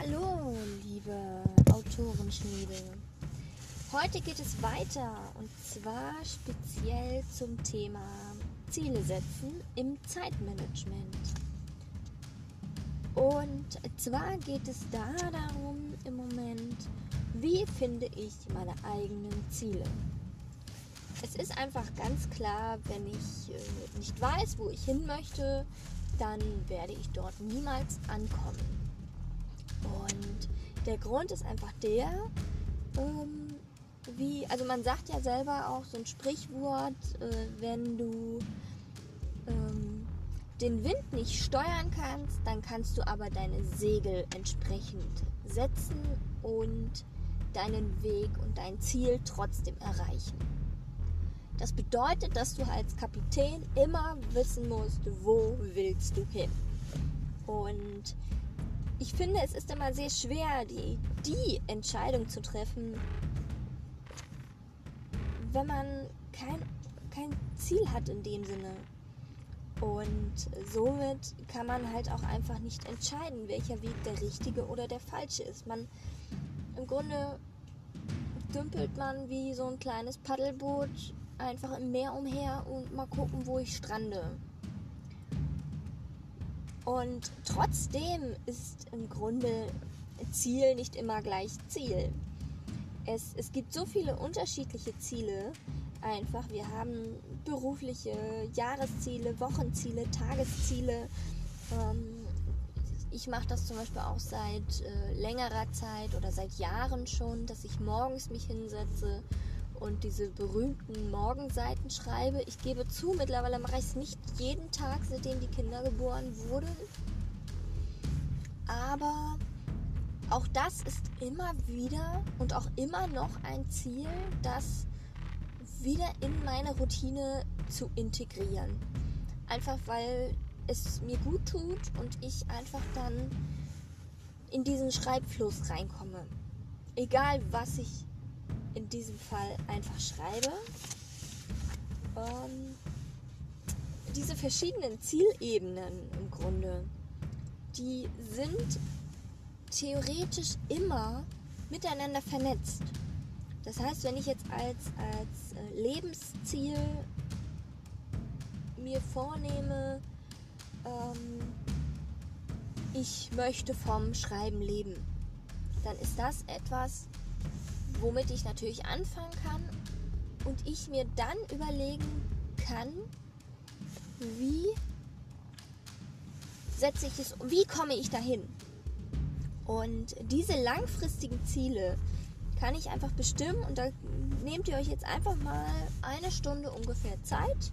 Hallo, liebe Autorenschmiede. Heute geht es weiter und zwar speziell zum Thema Ziele setzen im Zeitmanagement. Und zwar geht es da darum im Moment, wie finde ich meine eigenen Ziele. Es ist einfach ganz klar, wenn ich äh, nicht weiß, wo ich hin möchte, dann werde ich dort niemals ankommen. Der Grund ist einfach der, ähm, wie, also man sagt ja selber auch so ein Sprichwort, äh, wenn du ähm, den Wind nicht steuern kannst, dann kannst du aber deine Segel entsprechend setzen und deinen Weg und dein Ziel trotzdem erreichen. Das bedeutet, dass du als Kapitän immer wissen musst, wo willst du hin. Und ich finde, es ist immer sehr schwer, die, die Entscheidung zu treffen, wenn man kein, kein Ziel hat in dem Sinne. Und somit kann man halt auch einfach nicht entscheiden, welcher Weg der richtige oder der falsche ist. Man im Grunde dümpelt man wie so ein kleines Paddelboot einfach im Meer umher und mal gucken, wo ich strande. Und trotzdem ist im Grunde Ziel nicht immer gleich Ziel. Es, es gibt so viele unterschiedliche Ziele. Einfach, wir haben berufliche Jahresziele, Wochenziele, Tagesziele. Ähm, ich mache das zum Beispiel auch seit äh, längerer Zeit oder seit Jahren schon, dass ich morgens mich hinsetze und diese berühmten Morgenseiten schreibe. Ich gebe zu, mittlerweile mache ich es nicht jeden Tag, seitdem die Kinder geboren wurden. Aber auch das ist immer wieder und auch immer noch ein Ziel, das wieder in meine Routine zu integrieren. Einfach weil es mir gut tut und ich einfach dann in diesen Schreibfluss reinkomme. Egal was ich in diesem Fall einfach schreibe. Ähm, diese verschiedenen Zielebenen im Grunde, die sind theoretisch immer miteinander vernetzt. Das heißt, wenn ich jetzt als, als äh, Lebensziel mir vornehme, ähm, ich möchte vom Schreiben leben, dann ist das etwas, womit ich natürlich anfangen kann und ich mir dann überlegen kann, wie setze ich es, wie komme ich dahin? Und diese langfristigen Ziele kann ich einfach bestimmen und da nehmt ihr euch jetzt einfach mal eine Stunde ungefähr Zeit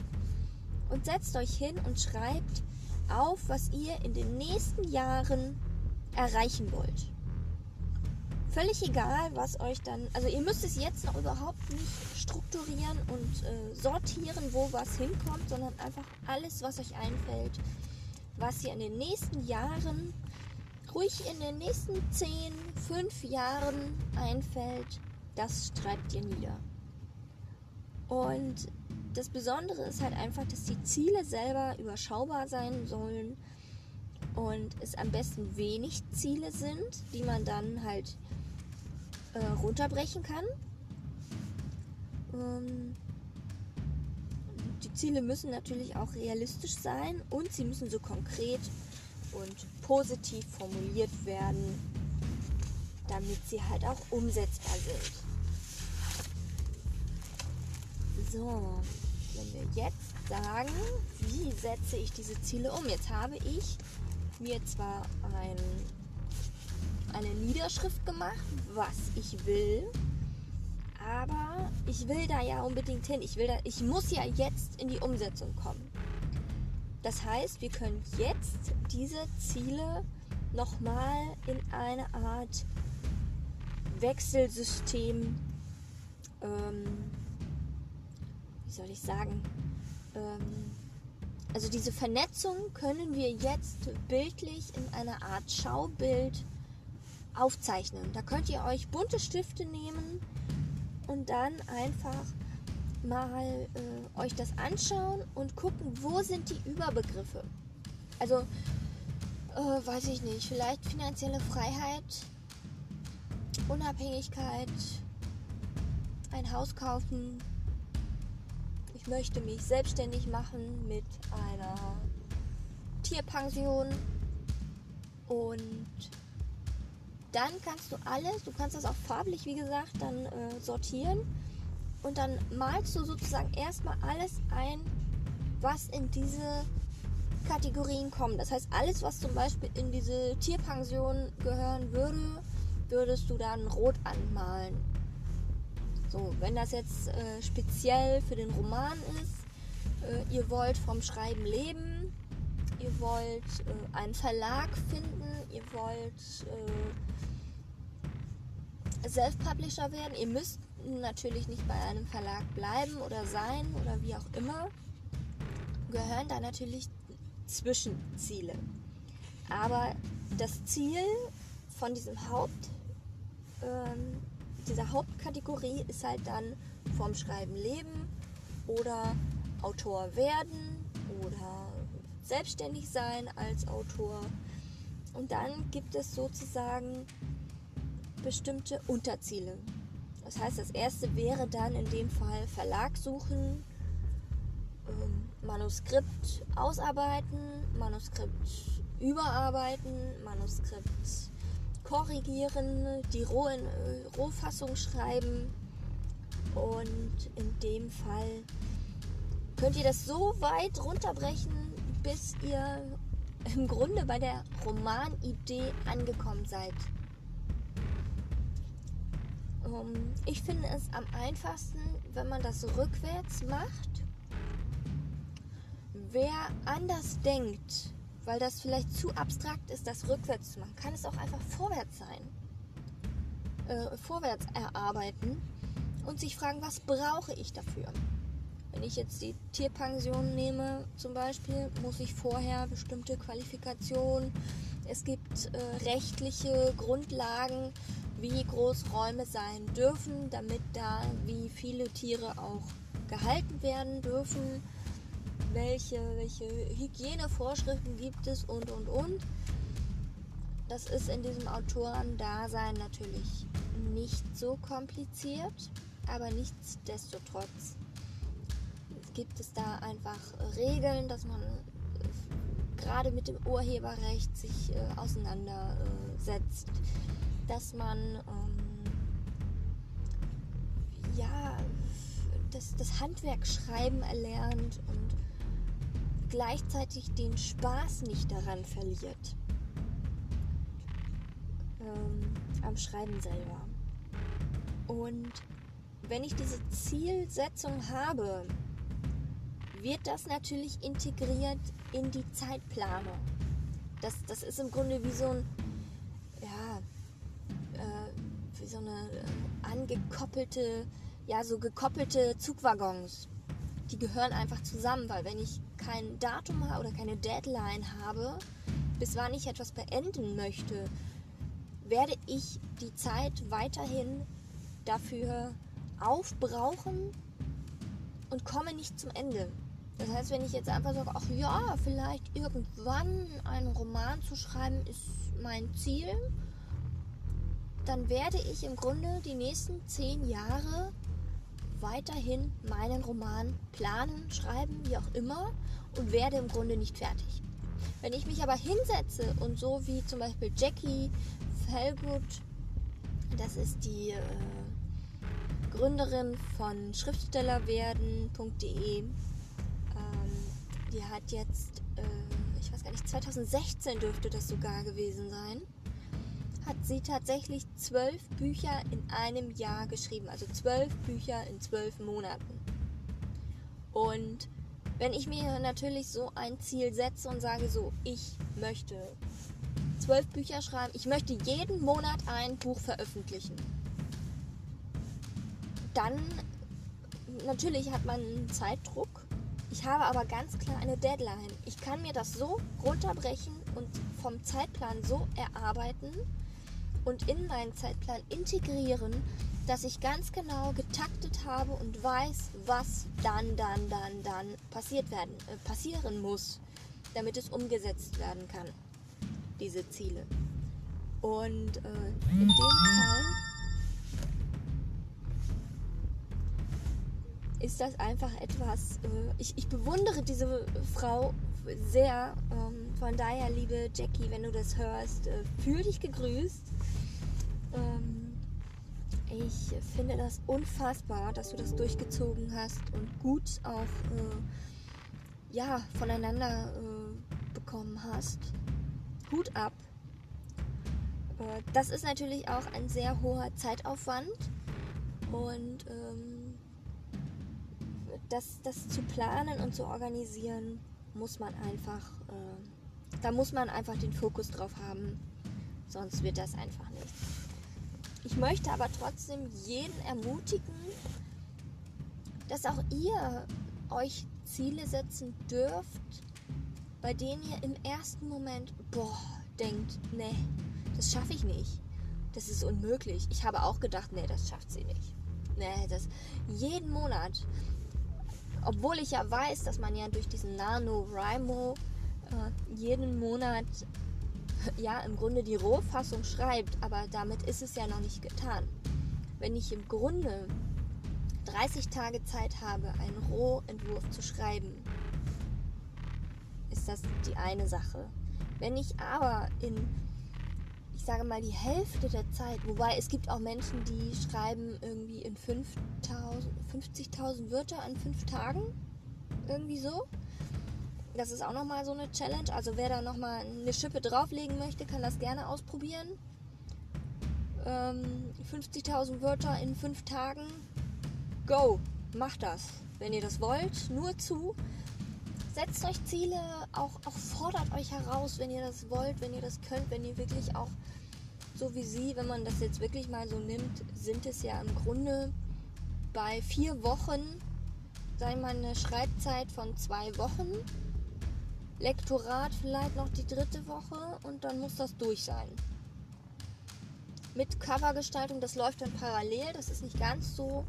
und setzt euch hin und schreibt auf, was ihr in den nächsten Jahren erreichen wollt völlig egal, was euch dann. Also ihr müsst es jetzt noch überhaupt nicht strukturieren und äh, sortieren, wo was hinkommt, sondern einfach alles, was euch einfällt, was ihr in den nächsten Jahren, ruhig in den nächsten 10, 5 Jahren einfällt, das schreibt ihr nieder. Und das Besondere ist halt einfach, dass die Ziele selber überschaubar sein sollen und es am besten wenig Ziele sind, die man dann halt äh, runterbrechen kann. Ähm, Ziele müssen natürlich auch realistisch sein und sie müssen so konkret und positiv formuliert werden, damit sie halt auch umsetzbar sind. So, wenn wir jetzt sagen, wie setze ich diese Ziele um? Jetzt habe ich mir zwar ein eine Niederschrift gemacht, was ich will. Ich will da ja unbedingt hin. Ich, will da, ich muss ja jetzt in die Umsetzung kommen. Das heißt, wir können jetzt diese Ziele nochmal in eine Art Wechselsystem, ähm, wie soll ich sagen, ähm, also diese Vernetzung können wir jetzt bildlich in einer Art Schaubild aufzeichnen. Da könnt ihr euch bunte Stifte nehmen und dann einfach mal äh, euch das anschauen und gucken, wo sind die Überbegriffe. Also äh, weiß ich nicht, vielleicht finanzielle Freiheit, Unabhängigkeit, ein Haus kaufen. Ich möchte mich selbstständig machen mit einer Tierpension und dann kannst du alles, du kannst das auch farblich, wie gesagt, dann äh, sortieren und dann malst du sozusagen erstmal alles ein, was in diese Kategorien kommt. Das heißt, alles, was zum Beispiel in diese Tierpension gehören würde, würdest du dann rot anmalen. So, wenn das jetzt äh, speziell für den Roman ist, äh, ihr wollt vom Schreiben leben, ihr wollt äh, einen Verlag finden, ihr wollt äh, Self-Publisher werden, ihr müsst natürlich nicht bei einem Verlag bleiben oder sein oder wie auch immer, gehören da natürlich Zwischenziele. Aber das Ziel von diesem Haupt, ähm, dieser Hauptkategorie ist halt dann vom Schreiben leben oder Autor werden oder selbstständig sein als Autor. Und dann gibt es sozusagen bestimmte Unterziele. Das heißt, das erste wäre dann in dem Fall Verlag suchen, ähm, Manuskript ausarbeiten, Manuskript überarbeiten, Manuskript korrigieren, die äh, Rohfassung schreiben und in dem Fall könnt ihr das so weit runterbrechen, bis ihr im Grunde bei der Romanidee angekommen seid. Um, ähm, ich finde es am einfachsten, wenn man das rückwärts macht. Wer anders denkt, weil das vielleicht zu abstrakt ist, das rückwärts zu machen, kann es auch einfach vorwärts sein. Äh, vorwärts erarbeiten und sich fragen, was brauche ich dafür? Wenn ich jetzt die Tierpension nehme zum Beispiel, muss ich vorher bestimmte Qualifikationen, es gibt äh, rechtliche Grundlagen, wie groß Räume sein dürfen, damit da wie viele Tiere auch gehalten werden dürfen, welche, welche Hygienevorschriften gibt es und und und. Das ist in diesem Autorendasein natürlich nicht so kompliziert, aber nichtsdestotrotz gibt es da einfach Regeln, dass man gerade mit dem Urheberrecht sich äh, auseinandersetzt, dass man ähm, ja das, das Handwerk schreiben erlernt und gleichzeitig den Spaß nicht daran verliert ähm, am Schreiben selber. Und wenn ich diese Zielsetzung habe, wird das natürlich integriert in die Zeitplanung. Das, das ist im Grunde wie so ein, ja, äh, wie so eine äh, angekoppelte, ja, so gekoppelte Zugwaggons. Die gehören einfach zusammen, weil wenn ich kein Datum oder keine Deadline habe, bis wann ich etwas beenden möchte, werde ich die Zeit weiterhin dafür aufbrauchen und komme nicht zum Ende. Das heißt, wenn ich jetzt einfach sage, ach ja, vielleicht irgendwann einen Roman zu schreiben ist mein Ziel, dann werde ich im Grunde die nächsten zehn Jahre weiterhin meinen Roman planen, schreiben, wie auch immer und werde im Grunde nicht fertig. Wenn ich mich aber hinsetze und so wie zum Beispiel Jackie Felgood, das ist die äh, Gründerin von Schriftstellerwerden.de, die hat jetzt, äh, ich weiß gar nicht, 2016 dürfte das sogar gewesen sein, hat sie tatsächlich zwölf Bücher in einem Jahr geschrieben. Also zwölf Bücher in zwölf Monaten. Und wenn ich mir natürlich so ein Ziel setze und sage so, ich möchte zwölf Bücher schreiben, ich möchte jeden Monat ein Buch veröffentlichen, dann natürlich hat man einen Zeitdruck ich habe aber ganz klar eine Deadline. Ich kann mir das so runterbrechen und vom Zeitplan so erarbeiten und in meinen Zeitplan integrieren, dass ich ganz genau getaktet habe und weiß, was dann, dann, dann, dann passiert werden, äh, passieren muss, damit es umgesetzt werden kann. diese Ziele. Und äh, in dem Fall ist das einfach etwas, äh, ich, ich bewundere diese Frau sehr. Ähm, von daher, liebe Jackie, wenn du das hörst, äh, fühl dich gegrüßt. Ähm, ich finde das unfassbar, dass du das durchgezogen hast und gut auch äh, ja, voneinander äh, bekommen hast. Hut ab. Äh, das ist natürlich auch ein sehr hoher Zeitaufwand und ähm, das, das zu planen und zu organisieren muss man einfach, äh, da muss man einfach den Fokus drauf haben, sonst wird das einfach nicht. Ich möchte aber trotzdem jeden ermutigen, dass auch ihr euch Ziele setzen dürft, bei denen ihr im ersten Moment, boah, denkt, nee, das schaffe ich nicht. Das ist unmöglich. Ich habe auch gedacht, nee, das schafft sie nicht. Nee, das jeden Monat. Obwohl ich ja weiß, dass man ja durch diesen NaNoWriMo äh, jeden Monat ja im Grunde die Rohfassung schreibt, aber damit ist es ja noch nicht getan. Wenn ich im Grunde 30 Tage Zeit habe, einen Rohentwurf zu schreiben, ist das die eine Sache. Wenn ich aber in, sage mal, die Hälfte der Zeit, wobei es gibt auch Menschen, die schreiben irgendwie in 50.000 Wörter an fünf Tagen, irgendwie so. Das ist auch nochmal so eine Challenge. Also wer da nochmal eine Schippe drauflegen möchte, kann das gerne ausprobieren. Ähm, 50.000 Wörter in fünf Tagen. Go, macht das, wenn ihr das wollt. Nur zu. Setzt euch Ziele, auch, auch fordert euch heraus, wenn ihr das wollt, wenn ihr das könnt, wenn ihr wirklich auch so wie sie, wenn man das jetzt wirklich mal so nimmt, sind es ja im Grunde bei vier Wochen, wir mal, eine Schreibzeit von zwei Wochen Lektorat vielleicht noch die dritte Woche und dann muss das durch sein. Mit Covergestaltung, das läuft dann parallel, das ist nicht ganz so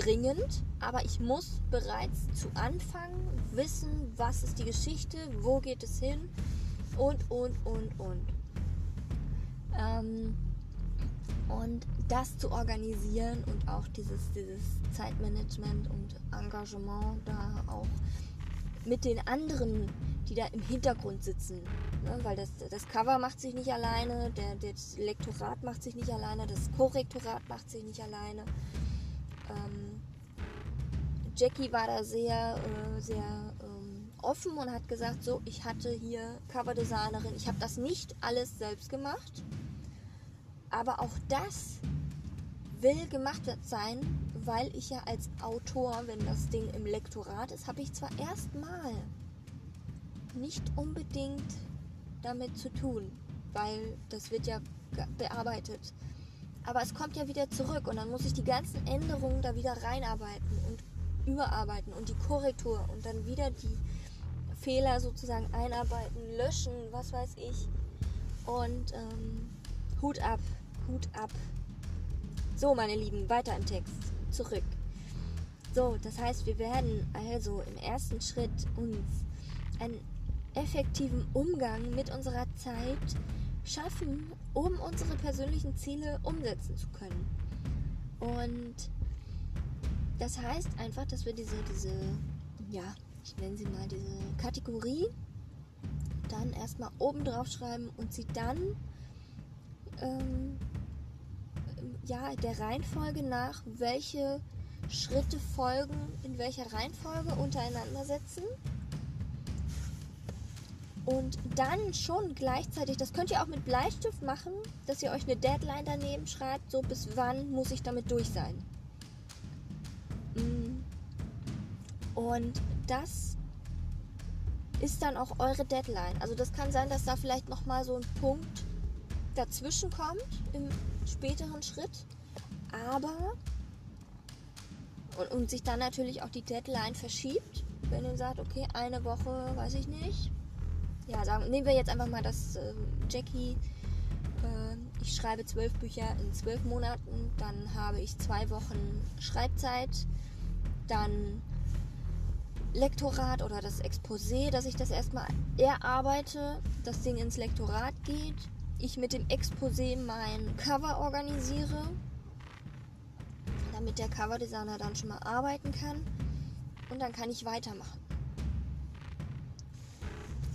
dringend, aber ich muss bereits zu Anfang wissen, was ist die Geschichte, wo geht es hin und, und, und, und. Ähm, und das zu organisieren und auch dieses, dieses Zeitmanagement und Engagement da auch mit den anderen, die da im Hintergrund sitzen. Ne? Weil das, das Cover macht sich nicht alleine, der, das Lektorat macht sich nicht alleine, das Korrektorat macht sich nicht alleine. Jackie war da sehr, äh, sehr ähm, offen und hat gesagt, so, ich hatte hier Coverdesignerin, ich habe das nicht alles selbst gemacht, aber auch das will gemacht sein, weil ich ja als Autor, wenn das Ding im Lektorat ist, habe ich zwar erstmal nicht unbedingt damit zu tun, weil das wird ja bearbeitet. Aber es kommt ja wieder zurück und dann muss ich die ganzen Änderungen da wieder reinarbeiten und überarbeiten und die Korrektur und dann wieder die Fehler sozusagen einarbeiten, löschen, was weiß ich. Und ähm, Hut ab, Hut ab. So, meine Lieben, weiter im Text zurück. So, das heißt, wir werden also im ersten Schritt uns einen effektiven Umgang mit unserer Zeit schaffen, um unsere persönlichen Ziele umsetzen zu können. Und das heißt einfach, dass wir diese, diese, ja, ich nenne sie mal diese Kategorie dann erstmal oben drauf schreiben und sie dann ähm, ja, der Reihenfolge nach, welche Schritte folgen, in welcher Reihenfolge untereinander setzen. Und dann schon gleichzeitig, das könnt ihr auch mit Bleistift machen, dass ihr euch eine Deadline daneben schreibt, so bis wann muss ich damit durch sein. Und das ist dann auch eure Deadline. Also das kann sein, dass da vielleicht nochmal so ein Punkt dazwischen kommt im späteren Schritt, aber und, und sich dann natürlich auch die Deadline verschiebt, wenn ihr sagt, okay, eine Woche, weiß ich nicht. Ja, sagen, nehmen wir jetzt einfach mal das äh, Jackie. Äh, ich schreibe zwölf Bücher in zwölf Monaten, dann habe ich zwei Wochen Schreibzeit, dann Lektorat oder das Exposé, dass ich das erstmal erarbeite, das Ding ins Lektorat geht, ich mit dem Exposé mein Cover organisiere, damit der Coverdesigner dann schon mal arbeiten kann und dann kann ich weitermachen.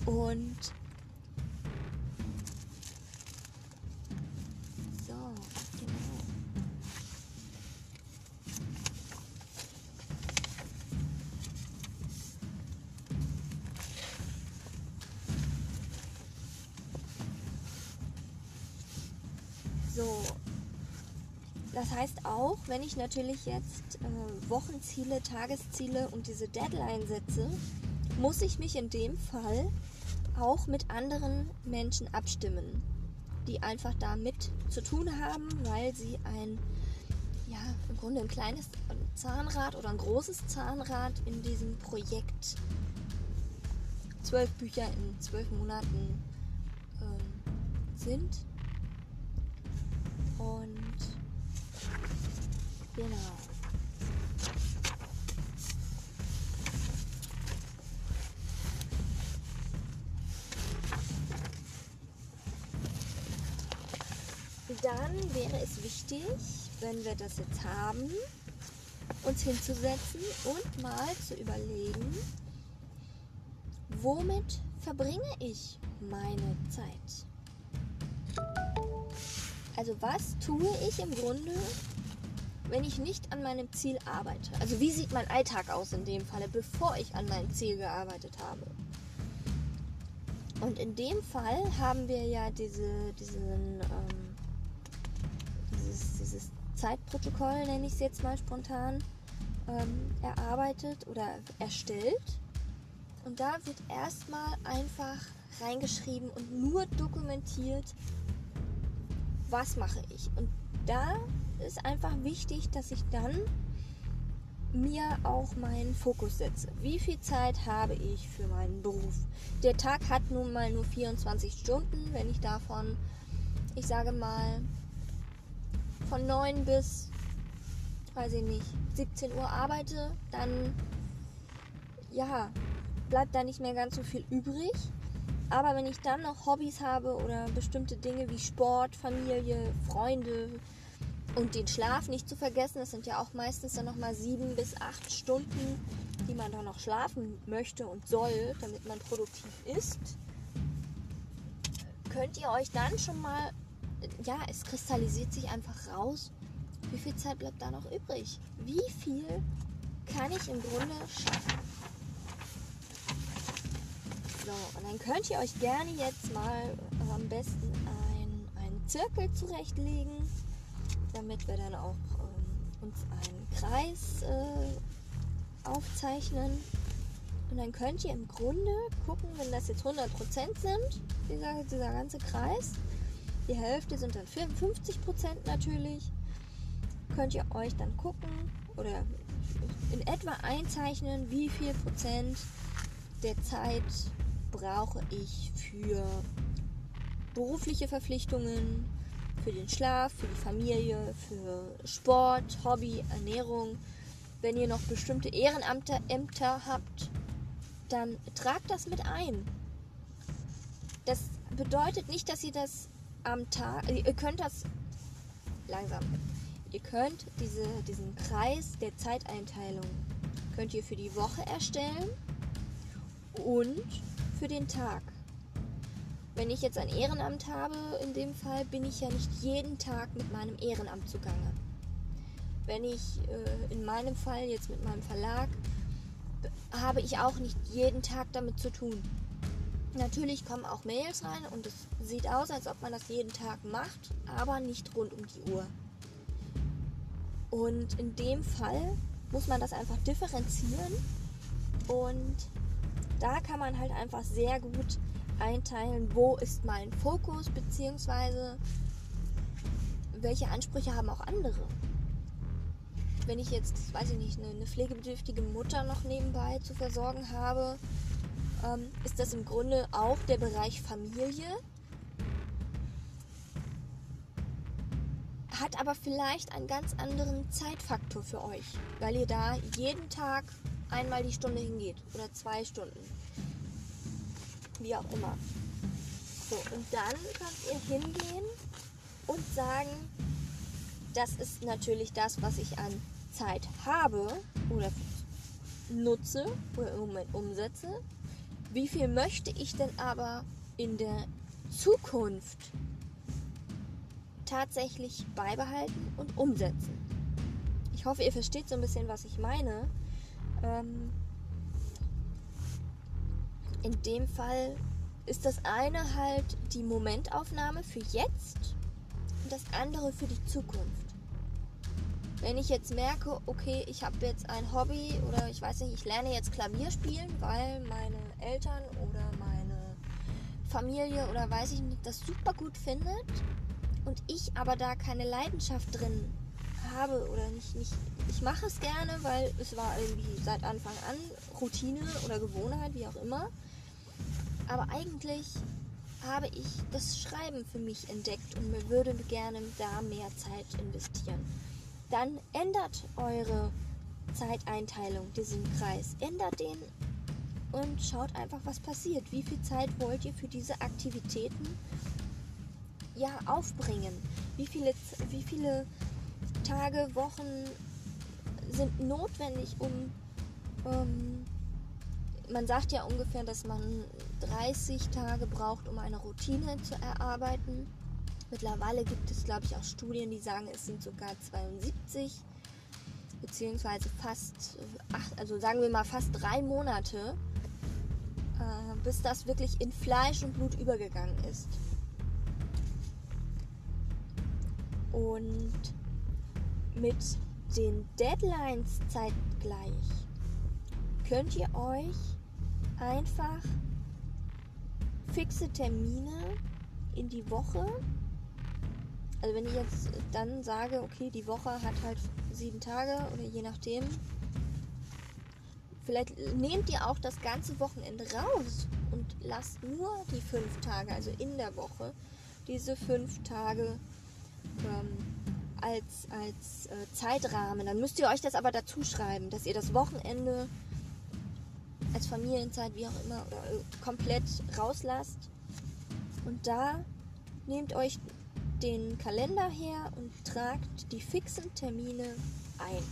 Und So, das heißt auch, wenn ich natürlich jetzt äh, Wochenziele, Tagesziele und diese Deadline setze, muss ich mich in dem Fall auch mit anderen Menschen abstimmen, die einfach damit zu tun haben, weil sie ein, ja, im Grunde ein kleines Zahnrad oder ein großes Zahnrad in diesem Projekt zwölf Bücher in zwölf Monaten ähm, sind genau. Dann wäre es wichtig, wenn wir das jetzt haben, uns hinzusetzen und mal zu überlegen, womit verbringe ich meine Zeit? Also was tue ich im Grunde, wenn ich nicht an meinem Ziel arbeite? Also wie sieht mein Alltag aus in dem Falle, bevor ich an meinem Ziel gearbeitet habe? Und in dem Fall haben wir ja diese, diesen, ähm, dieses, dieses Zeitprotokoll, nenne ich es jetzt mal spontan, ähm, erarbeitet oder erstellt. Und da wird erstmal einfach reingeschrieben und nur dokumentiert, was mache ich. Und da ist einfach wichtig, dass ich dann mir auch meinen Fokus setze. Wie viel Zeit habe ich für meinen Beruf? Der Tag hat nun mal nur 24 Stunden. Wenn ich davon, ich sage mal, von 9 bis, weiß ich nicht, 17 Uhr arbeite, dann ja, bleibt da nicht mehr ganz so viel übrig. Aber wenn ich dann noch Hobbys habe oder bestimmte Dinge wie Sport, Familie, Freunde und den Schlaf nicht zu vergessen, das sind ja auch meistens dann nochmal sieben bis acht Stunden, die man dann noch schlafen möchte und soll, damit man produktiv ist, könnt ihr euch dann schon mal, ja, es kristallisiert sich einfach raus, wie viel Zeit bleibt da noch übrig? Wie viel kann ich im Grunde schaffen? So, und dann könnt ihr euch gerne jetzt mal am besten ein, einen Zirkel zurechtlegen, damit wir dann auch ähm, uns einen Kreis äh, aufzeichnen. Und dann könnt ihr im Grunde gucken, wenn das jetzt 100% sind, dieser, dieser ganze Kreis, die Hälfte sind dann 50% natürlich, könnt ihr euch dann gucken oder in etwa einzeichnen, wie viel Prozent der Zeit brauche ich für berufliche Verpflichtungen, für den Schlaf, für die Familie, für Sport, Hobby, Ernährung. Wenn ihr noch bestimmte Ehrenämter Ämter habt, dann tragt das mit ein. Das bedeutet nicht, dass ihr das am Tag, ihr könnt das langsam, ihr könnt diese, diesen Kreis der Zeiteinteilung könnt ihr für die Woche erstellen und für den Tag. Wenn ich jetzt ein Ehrenamt habe, in dem Fall bin ich ja nicht jeden Tag mit meinem Ehrenamt zugange. Wenn ich äh, in meinem Fall jetzt mit meinem Verlag habe ich auch nicht jeden Tag damit zu tun. Natürlich kommen auch Mails rein und es sieht aus, als ob man das jeden Tag macht, aber nicht rund um die Uhr. Und in dem Fall muss man das einfach differenzieren und da kann man halt einfach sehr gut einteilen, wo ist mein Fokus, beziehungsweise welche Ansprüche haben auch andere. Wenn ich jetzt, weiß ich nicht, eine, pflegebedürftige Mutter noch nebenbei zu versorgen habe, ähm, ist das im Grunde auch der Bereich Familie. Hat aber vielleicht einen ganz anderen Zeitfaktor für euch, weil ihr da jeden Tag einmal die Stunde hingeht oder zwei Stunden. Wie auch immer. So, und dann könnt ihr hingehen und sagen, das ist natürlich das, was ich an Zeit habe oder nutze oder im Moment umsetze. Wie viel möchte ich denn aber in der Zukunft tatsächlich beibehalten und umsetzen? Ich hoffe, ihr versteht so ein bisschen, was ich meine. Ähm, in dem Fall ist das eine halt die Momentaufnahme für jetzt und das andere für die Zukunft. Wenn ich jetzt merke, okay, ich habe jetzt ein Hobby oder ich weiß nicht, ich lerne jetzt Klavier spielen, weil meine Eltern oder meine Familie oder weiß ich nicht, das super gut findet und ich aber da keine Leidenschaft drin habe oder nicht, nicht ich mache es gerne, weil es war irgendwie seit Anfang an Routine oder Gewohnheit, wie auch immer. Aber eigentlich habe ich das Schreiben für mich entdeckt und würde gerne da mehr Zeit investieren. Dann ändert eure Zeiteinteilung, diesen Kreis. Ändert den und schaut einfach, was passiert. Wie viel Zeit wollt ihr für diese Aktivitäten ja aufbringen? Wie viele, wie viele Tage, Wochen sind notwendig, um ähm, man sagt ja ungefähr, dass man 30 Tage braucht, um eine Routine zu erarbeiten. Mittlerweile gibt es, glaube ich, auch Studien, die sagen, es sind sogar 72, beziehungsweise fast, acht, also sagen wir mal fast drei Monate, äh, bis das wirklich in Fleisch und Blut übergegangen ist. Und mit den Deadlines zeitgleich könnt ihr euch einfach fixe Termine in die Woche. Also wenn ich jetzt dann sage, okay, die Woche hat halt sieben Tage oder je nachdem. Vielleicht nehmt ihr auch das ganze Wochenende raus und lasst nur die fünf Tage, also in der Woche, diese fünf Tage ähm, als, als äh, Zeitrahmen. Dann müsst ihr euch das aber dazu schreiben, dass ihr das Wochenende als Familienzeit, wie auch immer, oder äh, komplett rauslasst. Und da nehmt euch den Kalender her und tragt die fixen Termine ein.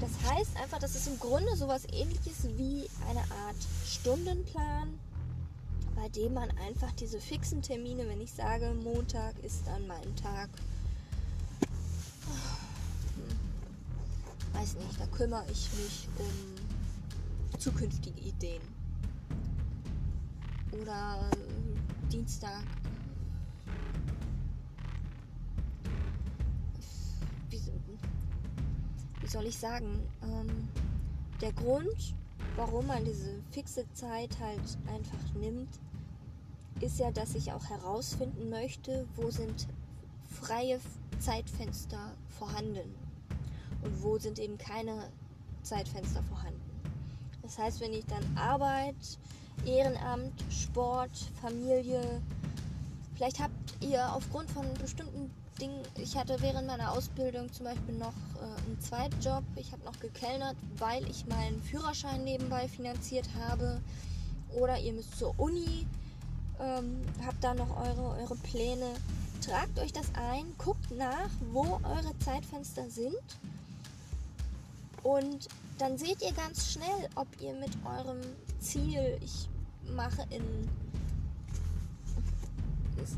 Das heißt einfach, das ist im Grunde sowas ähnliches wie eine Art Stundenplan, bei dem man einfach diese fixen Termine, wenn ich sage, Montag ist dann mein Tag, weiß nicht, da kümmere ich mich um zukünftige Ideen. Oder Dienstag. Wie, soll ich sagen? Ähm, der Grund, warum man diese fixe Zeit halt einfach nimmt, ist ja, dass ich auch herausfinden möchte, wo sind freie Zeitfenster vorhanden und wo sind eben keine Zeitfenster vorhanden. Das heißt, wenn ich dann Arbeit, Ehrenamt, Sport, Familie, vielleicht habt ihr aufgrund von bestimmten Dingen, ich hatte während meiner Ausbildung zum Beispiel noch äh, einen Zweitjob, ich habe noch gekellnert, weil ich meinen Führerschein nebenbei finanziert habe. Oder ihr müsst zur Uni, ähm, habt da noch eure, eure Pläne. Tragt euch das ein, guckt nach, wo eure Zeitfenster sind. Und dann seht ihr ganz schnell, ob ihr mit eurem Ziel, ich mache in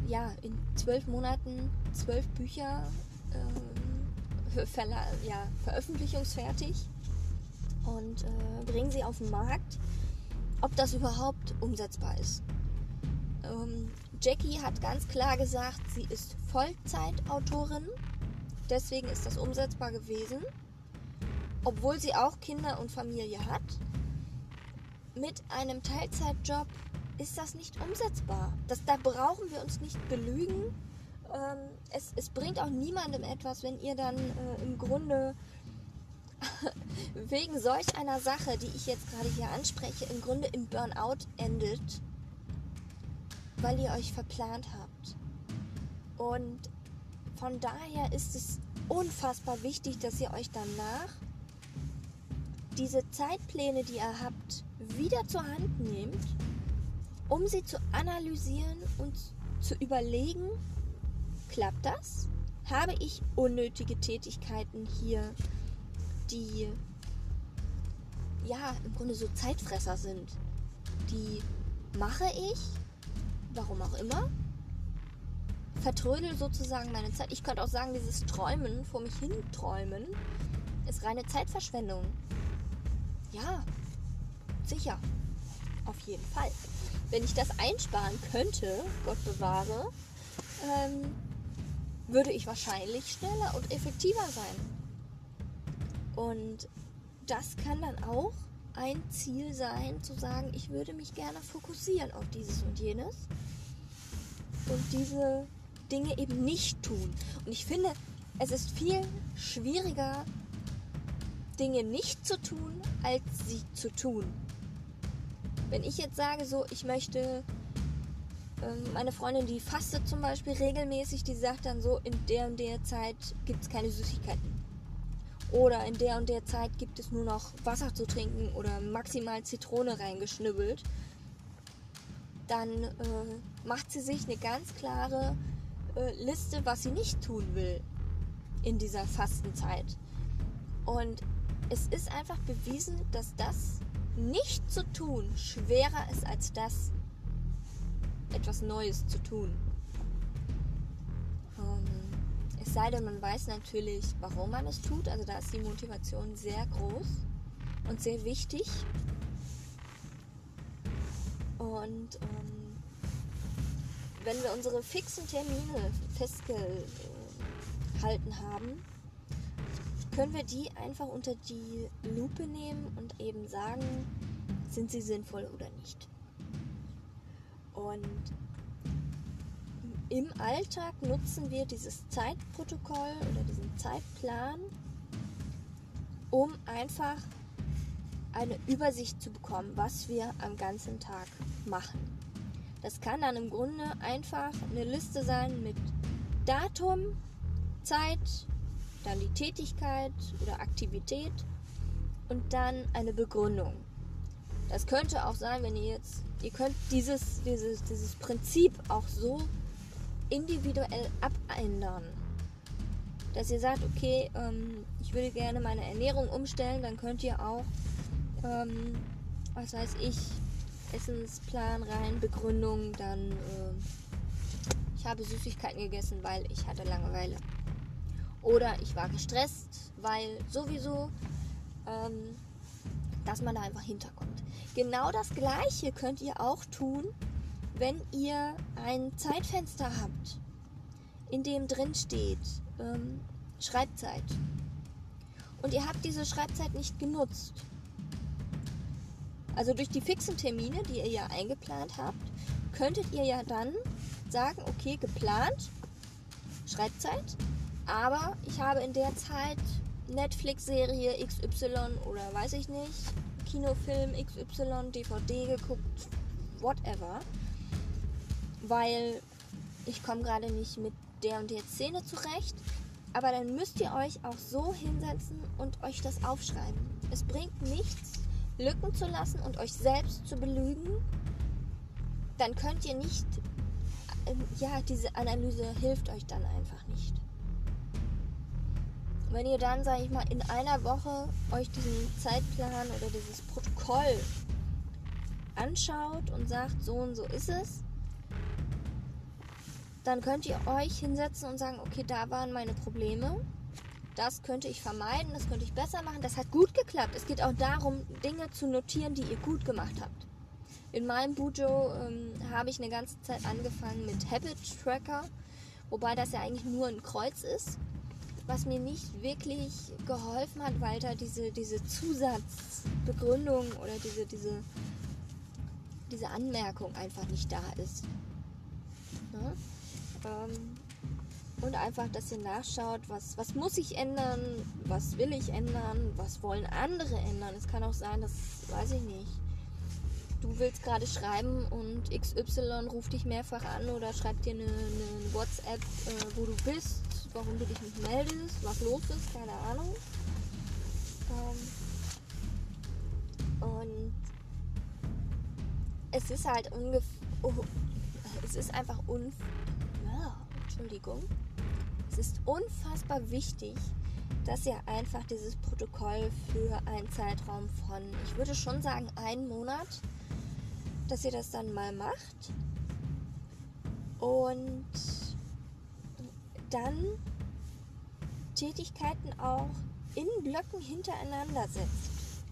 ja, in zwölf Monaten zwölf Bücher äh, Verla ja, veröffentlichungsfertig und äh, bringen sie auf den Markt, ob das überhaupt umsetzbar ist. Ähm, Jackie hat ganz klar gesagt, sie ist Vollzeitautorin, deswegen ist das umsetzbar gewesen, obwohl sie auch Kinder und Familie hat. Mit einem Teilzeitjob ist das nicht umsetzbar. Das, da brauchen wir uns nicht belügen. Ähm, es, es, bringt auch niemandem etwas, wenn ihr dann äh, im Grunde wegen solch einer Sache, die ich jetzt gerade hier anspreche, im Grunde im Burnout endet, weil ihr euch verplant habt. Und von daher ist es unfassbar wichtig, dass ihr euch danach diese Zeitpläne, die ihr habt, wieder zur Hand nehmt, um sie zu analysieren und zu überlegen, klappt das? Habe ich unnötige Tätigkeiten hier, die ja im Grunde so Zeitfresser sind? Die mache ich, warum auch immer, vertrödel sozusagen meine Zeit. Ich könnte auch sagen, dieses Träumen, vor mich hin träumen, ist reine Zeitverschwendung. Ja, sicher. Auf jeden Fall. Wenn ich das einsparen könnte, Gott bewahre, ähm, würde ich wahrscheinlich schneller und effektiver sein. Und das kann dann auch ein Ziel sein, zu sagen, ich würde mich gerne fokussieren auf dieses und jenes und diese Dinge eben nicht tun. Und ich finde, es ist viel schwieriger, Dinge nicht zu tun, als sie zu tun. Wenn ich jetzt sage, so, ich möchte, ähm, meine Freundin, die fastet zum Beispiel regelmäßig, die sagt dann so, in der und der Zeit gibt es keine Süßigkeiten. Oder in der und der Zeit gibt es nur noch Wasser zu trinken oder maximal Zitrone reingeschnibbelt. Dann äh, macht sie sich eine ganz klare äh, Liste, was sie nicht tun will in dieser Fastenzeit. Und es ist einfach bewiesen, dass das nicht zu tun schwerer ist als das etwas Neues zu tun. Es sei denn, man weiß natürlich, warum man es tut. Also da ist die Motivation sehr groß und sehr wichtig. Und ähm, wenn wir unsere fixen Termine festgehalten haben, können wir die einfach unter die Lupe nehmen und eben sagen, sind sie sinnvoll oder nicht. Und im Alltag nutzen wir dieses Zeitprotokoll oder diesen Zeitplan, um einfach eine Übersicht zu bekommen, was wir am ganzen Tag machen. Das kann dann im Grunde einfach eine Liste sein mit Datum, Zeit, dann die Tätigkeit oder Aktivität und dann eine Begründung. Das könnte auch sein, wenn ihr jetzt, ihr könnt dieses, dieses, dieses Prinzip auch so individuell abändern. Dass ihr sagt, okay, ähm, ich würde gerne meine Ernährung umstellen, dann könnt ihr auch, ähm, was weiß ich, Essensplan rein, Begründung, dann äh, ich habe Süßigkeiten gegessen, weil ich hatte Langeweile. Oder ich war gestresst, weil sowieso, ähm, dass man da einfach hinterkommt. Genau das gleiche könnt ihr auch tun, wenn ihr ein Zeitfenster habt, in dem drin steht ähm, Schreibzeit. Und ihr habt diese Schreibzeit nicht genutzt. Also durch die fixen Termine, die ihr ja eingeplant habt, könntet ihr ja dann sagen, okay, geplant, Schreibzeit, aber ich habe in der Zeit Netflix-Serie XY oder weiß ich nicht, Kinofilm XY, DVD geguckt, whatever. Weil ich komme gerade nicht mit der und der Szene zurecht. Aber dann müsst ihr euch auch so hinsetzen und euch das aufschreiben. Es bringt nichts, Lücken zu lassen und euch selbst zu belügen. Dann könnt ihr nicht, äh, ja, diese Analyse hilft euch dann einfach nicht. Wenn ihr dann, sage ich mal, in einer Woche euch diesen Zeitplan oder dieses Protokoll anschaut und sagt, so und so ist es, dann könnt ihr euch hinsetzen und sagen, okay, da waren meine Probleme. Das könnte ich vermeiden, das könnte ich besser machen. Das hat gut geklappt. Es geht auch darum, Dinge zu notieren, die ihr gut gemacht habt. In meinem Bujo ähm, habe ich eine ganze Zeit angefangen mit Habit Tracker, wobei das ja eigentlich nur ein Kreuz ist was mir nicht wirklich geholfen hat, weil da diese, diese Zusatzbegründung oder diese, diese, diese Anmerkung einfach nicht da ist. Ne? Ähm, und einfach, dass ihr nachschaut, was, was muss ich ändern, was will ich ändern, was wollen andere ändern. Es kann auch sein, dass, weiß ich nicht, du willst gerade schreiben und XY ruft dich mehrfach an oder schreibt dir eine, eine WhatsApp, äh, wo du bist warum du dich nicht meldest, was los ist, keine Ahnung. Ähm, und es ist halt ungefähr. Oh, es ist einfach un. Entschuldigung. Es ist unfassbar wichtig, dass ihr einfach dieses Protokoll für einen Zeitraum von, ich würde schon sagen, einen Monat, dass ihr das dann mal macht. Und dann Tätigkeiten auch in Blöcken hintereinander setzt.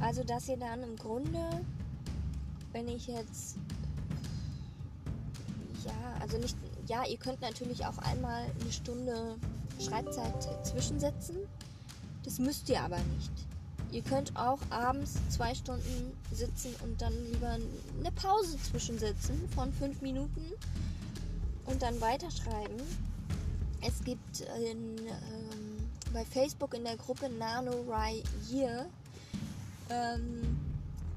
Also dass ihr dann im Grunde, wenn ich jetzt, ja, also nicht, ja, ihr könnt natürlich auch einmal eine Stunde Schreibzeit zwischensetzen. Das müsst ihr aber nicht. Ihr könnt auch abends zwei Stunden sitzen und dann lieber eine Pause zwischensetzen von fünf Minuten und dann weiterschreiben. Es gibt in, ähm, bei Facebook in der Gruppe NaNoWriMo Year ähm,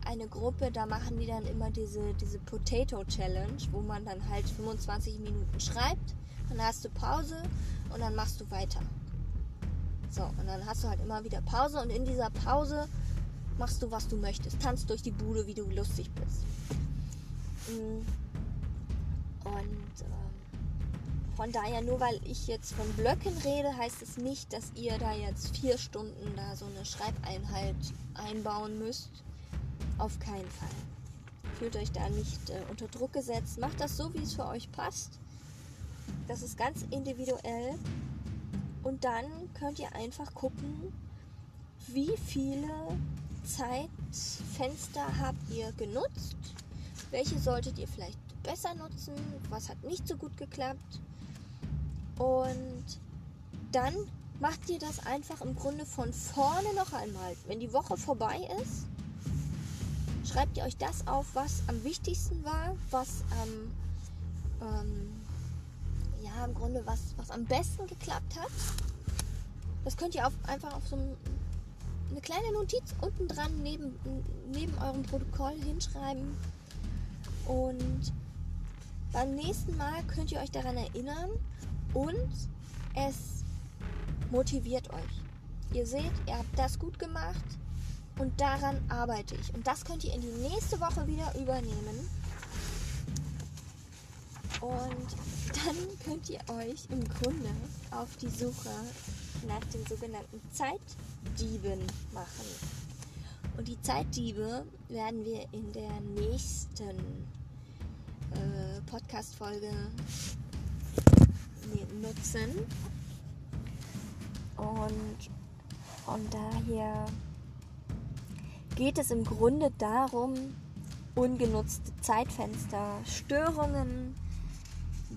eine Gruppe, da machen die dann immer diese, diese Potato Challenge, wo man dann halt 25 Minuten schreibt, dann hast du Pause und dann machst du weiter. So, und dann hast du halt immer wieder Pause und in dieser Pause machst du, was du möchtest. Tanzt durch die Bude, wie du lustig bist. Mm. Und ähm, von daher, nur weil ich jetzt von Blöcken rede, heißt es nicht, dass ihr da jetzt vier Stunden da so eine Schreibeinheit einbauen müsst. Auf keinen Fall. Fühlt euch da nicht äh, unter Druck gesetzt. Macht das so, wie es für euch passt. Das ist ganz individuell. Und dann könnt ihr einfach gucken, wie viele Zeitfenster habt ihr genutzt. Welche solltet ihr vielleicht besser nutzen? Was hat nicht so gut geklappt? Und dann macht ihr das einfach im Grunde von vorne noch einmal. Wenn die Woche vorbei ist, schreibt ihr euch das auf, was am wichtigsten war, was am ähm, ja, im Grunde was, was am besten geklappt hat. Das könnt ihr auf, einfach auf so ein, eine kleine Notiz unten dran neben, neben eurem Protokoll hinschreiben. Und beim nächsten Mal könnt ihr euch daran erinnern und es motiviert euch. Ihr seht, ihr habt das gut gemacht und daran arbeite ich. Und das könnt ihr in die nächste Woche wieder übernehmen. Und dann könnt ihr euch im Grunde auf die Suche nach den sogenannten Zeitdieben machen. Und die Zeitdiebe werden wir in der nächsten äh, Podcast-Folge nutzen. Und von daher geht es im Grunde darum, ungenutzte Zeitfenster, Störungen,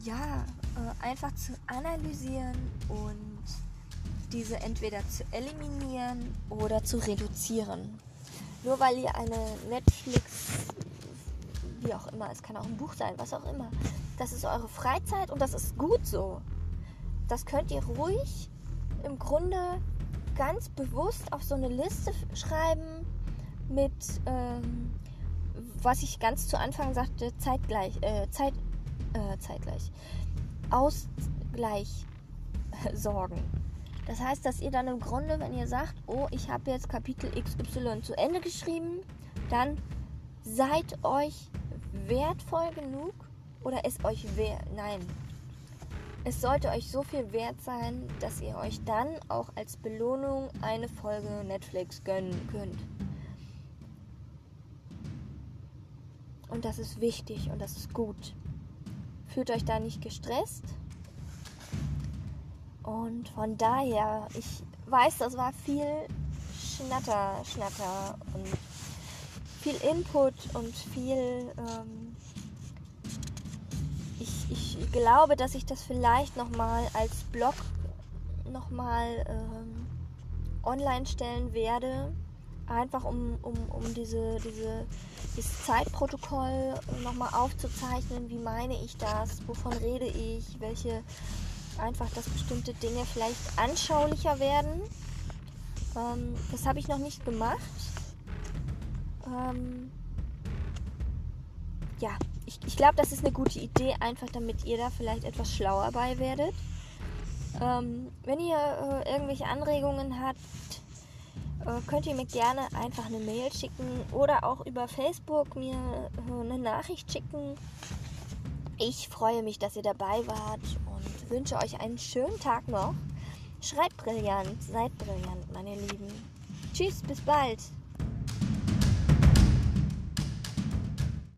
ja, äh, einfach zu analysieren und diese entweder zu eliminieren oder zu reduzieren. Nur weil ihr eine Netflix, wie auch immer, es kann auch ein Buch sein, was auch immer, das ist eure Freizeit und das ist gut so. Das könnt ihr ruhig im Grunde ganz bewusst auf so eine Liste schreiben mit, ähm, was ich ganz zu Anfang sagte, zeitgleich, äh, Zeit, äh, zeitgleich, Ausgleich sorgen. Das heißt, dass ihr dann im Grunde, wenn ihr sagt, oh, ich habe jetzt Kapitel XY zu Ende geschrieben, dann seid euch wertvoll genug oder es euch wert, nein, es sollte euch so viel wert sein, dass ihr euch dann auch als Belohnung eine Folge Netflix gönnen könnt. Und das ist wichtig und das ist gut. Fühlt euch da nicht gestresst. Und von daher, ich weiß, das war viel Schnatter, Schnatter und viel Input und viel. Ähm, ich, ich glaube, dass ich das vielleicht nochmal als Blog nochmal ähm, online stellen werde einfach um, um, um diese, diese, dieses Zeitprotokoll nochmal aufzuzeichnen, wie meine ich das, wovon rede ich, welche einfach, dass bestimmte Dinge vielleicht anschaulicher werden. Ähm, das habe ich noch nicht gemacht. Ähm, ja, ich, ich glaube, das ist eine gute Idee, einfach damit ihr da vielleicht etwas schlauer bei werdet. Ähm, wenn ihr äh, irgendwelche Anregungen habt, könnt ihr mir gerne einfach eine Mail schicken oder auch über Facebook mir äh, eine Nachricht schicken. Ich freue mich, dass ihr dabei wart und wünsche euch einen schönen Tag noch. Schreibt brillant, seid brillant, meine Lieben. Tschüss, bis bald.